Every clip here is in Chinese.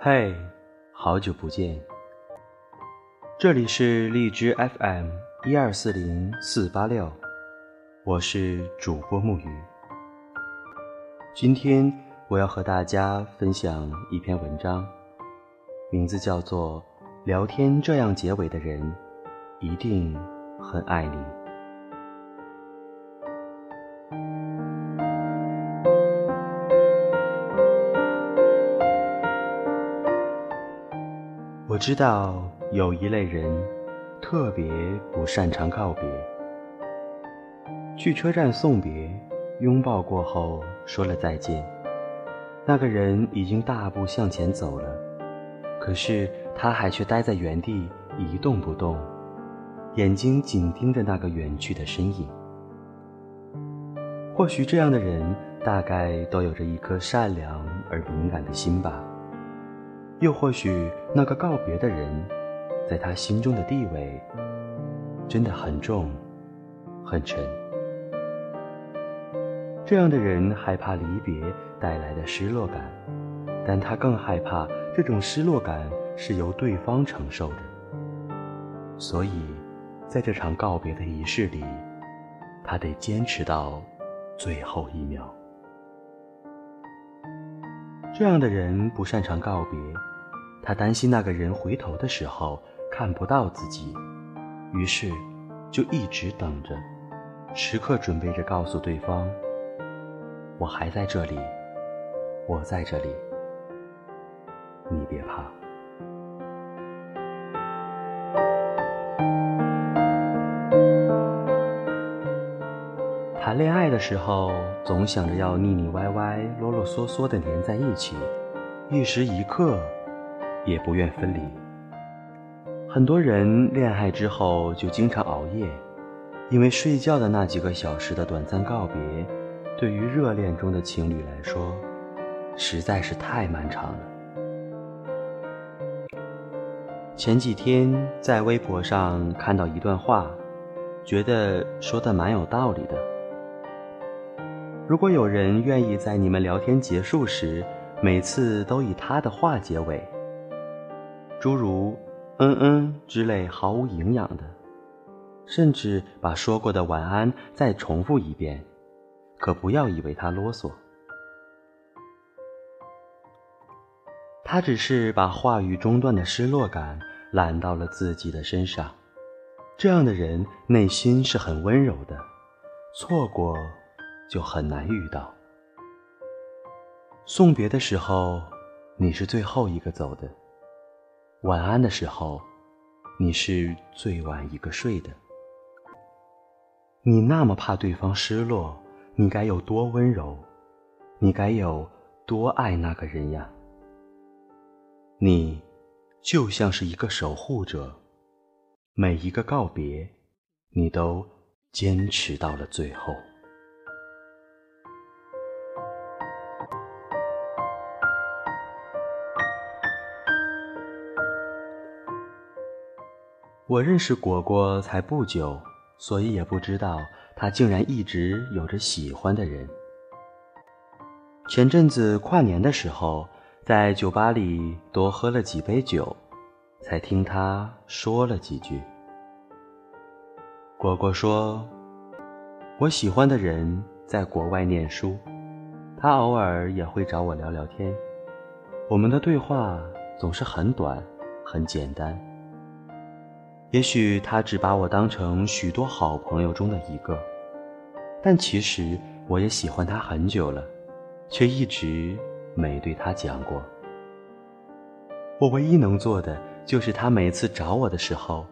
嘿，好久不见！这里是荔枝 FM 一二四零四八六，我是主播木鱼。今天我要和大家分享一篇文章，名字叫做《聊天这样结尾的人，一定很爱你》。我知道有一类人特别不擅长告别。去车站送别，拥抱过后说了再见，那个人已经大步向前走了，可是他还却待在原地一动不动，眼睛紧盯着那个远去的身影。或许这样的人大概都有着一颗善良而敏感的心吧。又或许，那个告别的人，在他心中的地位真的很重、很沉。这样的人害怕离别带来的失落感，但他更害怕这种失落感是由对方承受的。所以，在这场告别的仪式里，他得坚持到最后一秒。这样的人不擅长告别。他担心那个人回头的时候看不到自己，于是就一直等着，时刻准备着告诉对方：“我还在这里，我在这里，你别怕。”谈恋爱的时候，总想着要腻腻歪歪、啰啰嗦嗦的黏在一起，一时一刻。也不愿分离。很多人恋爱之后就经常熬夜，因为睡觉的那几个小时的短暂告别，对于热恋中的情侣来说，实在是太漫长了。前几天在微博上看到一段话，觉得说的蛮有道理的。如果有人愿意在你们聊天结束时，每次都以他的话结尾。诸如“嗯嗯”之类毫无营养的，甚至把说过的晚安再重复一遍，可不要以为他啰嗦，他只是把话语中断的失落感揽到了自己的身上。这样的人内心是很温柔的，错过就很难遇到。送别的时候，你是最后一个走的。晚安的时候，你是最晚一个睡的。你那么怕对方失落，你该有多温柔？你该有多爱那个人呀？你就像是一个守护者，每一个告别，你都坚持到了最后。我认识果果才不久，所以也不知道他竟然一直有着喜欢的人。前阵子跨年的时候，在酒吧里多喝了几杯酒，才听他说了几句。果果说：“我喜欢的人在国外念书，他偶尔也会找我聊聊天，我们的对话总是很短，很简单。”也许他只把我当成许多好朋友中的一个，但其实我也喜欢他很久了，却一直没对他讲过。我唯一能做的就是他每次找我的时候，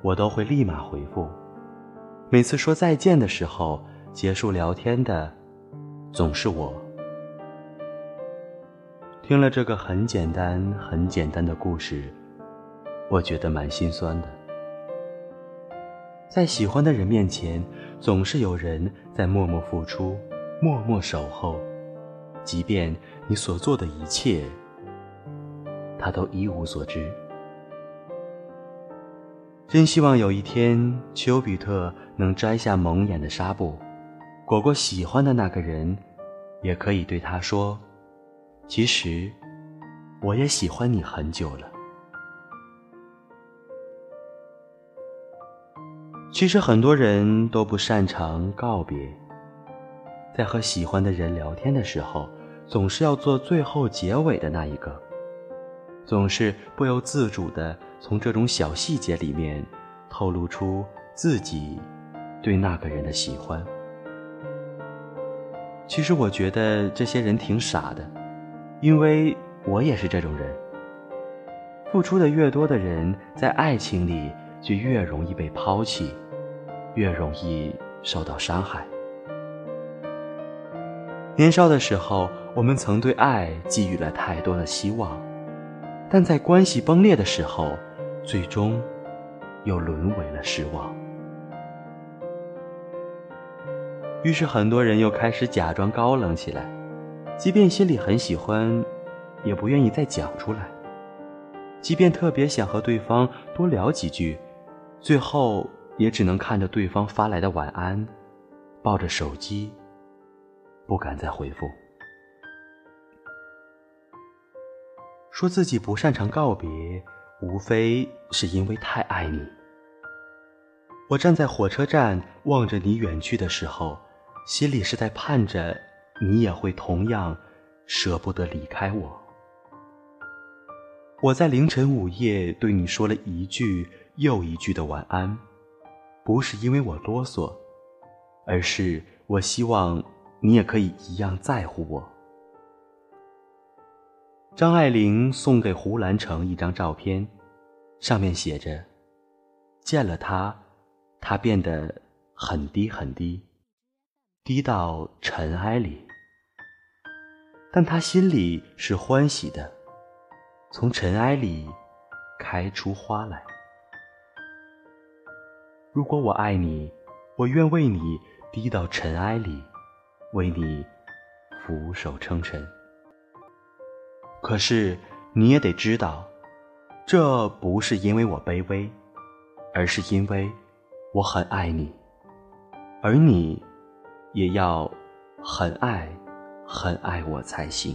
我都会立马回复；每次说再见的时候，结束聊天的总是我。听了这个很简单、很简单的故事，我觉得蛮心酸的。在喜欢的人面前，总是有人在默默付出，默默守候，即便你所做的一切，他都一无所知。真希望有一天，丘比特能摘下蒙眼的纱布，果果喜欢的那个人，也可以对他说：“其实，我也喜欢你很久了。其实很多人都不擅长告别，在和喜欢的人聊天的时候，总是要做最后结尾的那一个，总是不由自主的从这种小细节里面透露出自己对那个人的喜欢。其实我觉得这些人挺傻的，因为我也是这种人。付出的越多的人，在爱情里就越容易被抛弃。越容易受到伤害。年少的时候，我们曾对爱寄予了太多的希望，但在关系崩裂的时候，最终又沦为了失望。于是，很多人又开始假装高冷起来，即便心里很喜欢，也不愿意再讲出来；即便特别想和对方多聊几句，最后。也只能看着对方发来的晚安，抱着手机，不敢再回复。说自己不擅长告别，无非是因为太爱你。我站在火车站望着你远去的时候，心里是在盼着你也会同样舍不得离开我。我在凌晨午夜对你说了一句又一句的晚安。不是因为我啰嗦，而是我希望你也可以一样在乎我。张爱玲送给胡兰成一张照片，上面写着：“见了他，他变得很低很低，低到尘埃里。但他心里是欢喜的，从尘埃里开出花来。”如果我爱你，我愿为你低到尘埃里，为你俯首称臣。可是你也得知道，这不是因为我卑微，而是因为我很爱你，而你也要很爱、很爱我才行。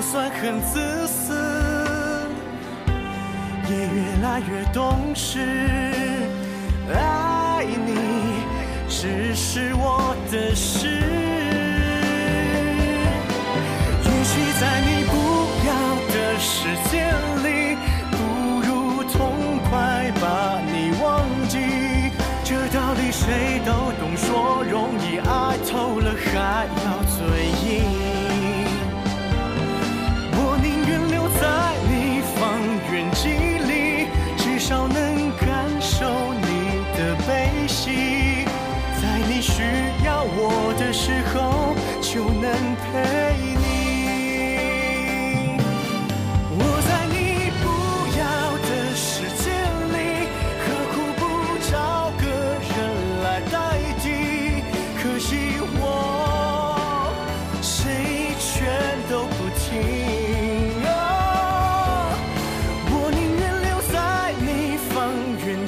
就算很自私，也越来越懂事。爱你只是我的事。也许在你不要的世界里，不如痛快把你忘记。这道理谁都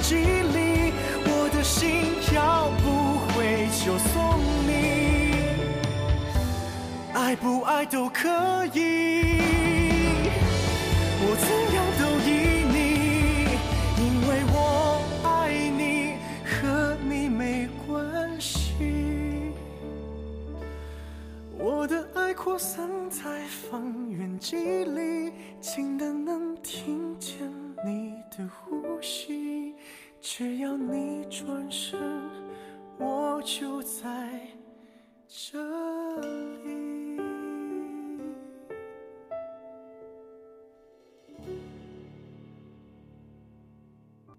圆几里，我的心要不回就送你，爱不爱都可以。我怎样都依你，因为我爱你，和你没关系。我的爱扩散在方圆几里，近的能听见你的呼吸。只要你转身，我就在这里。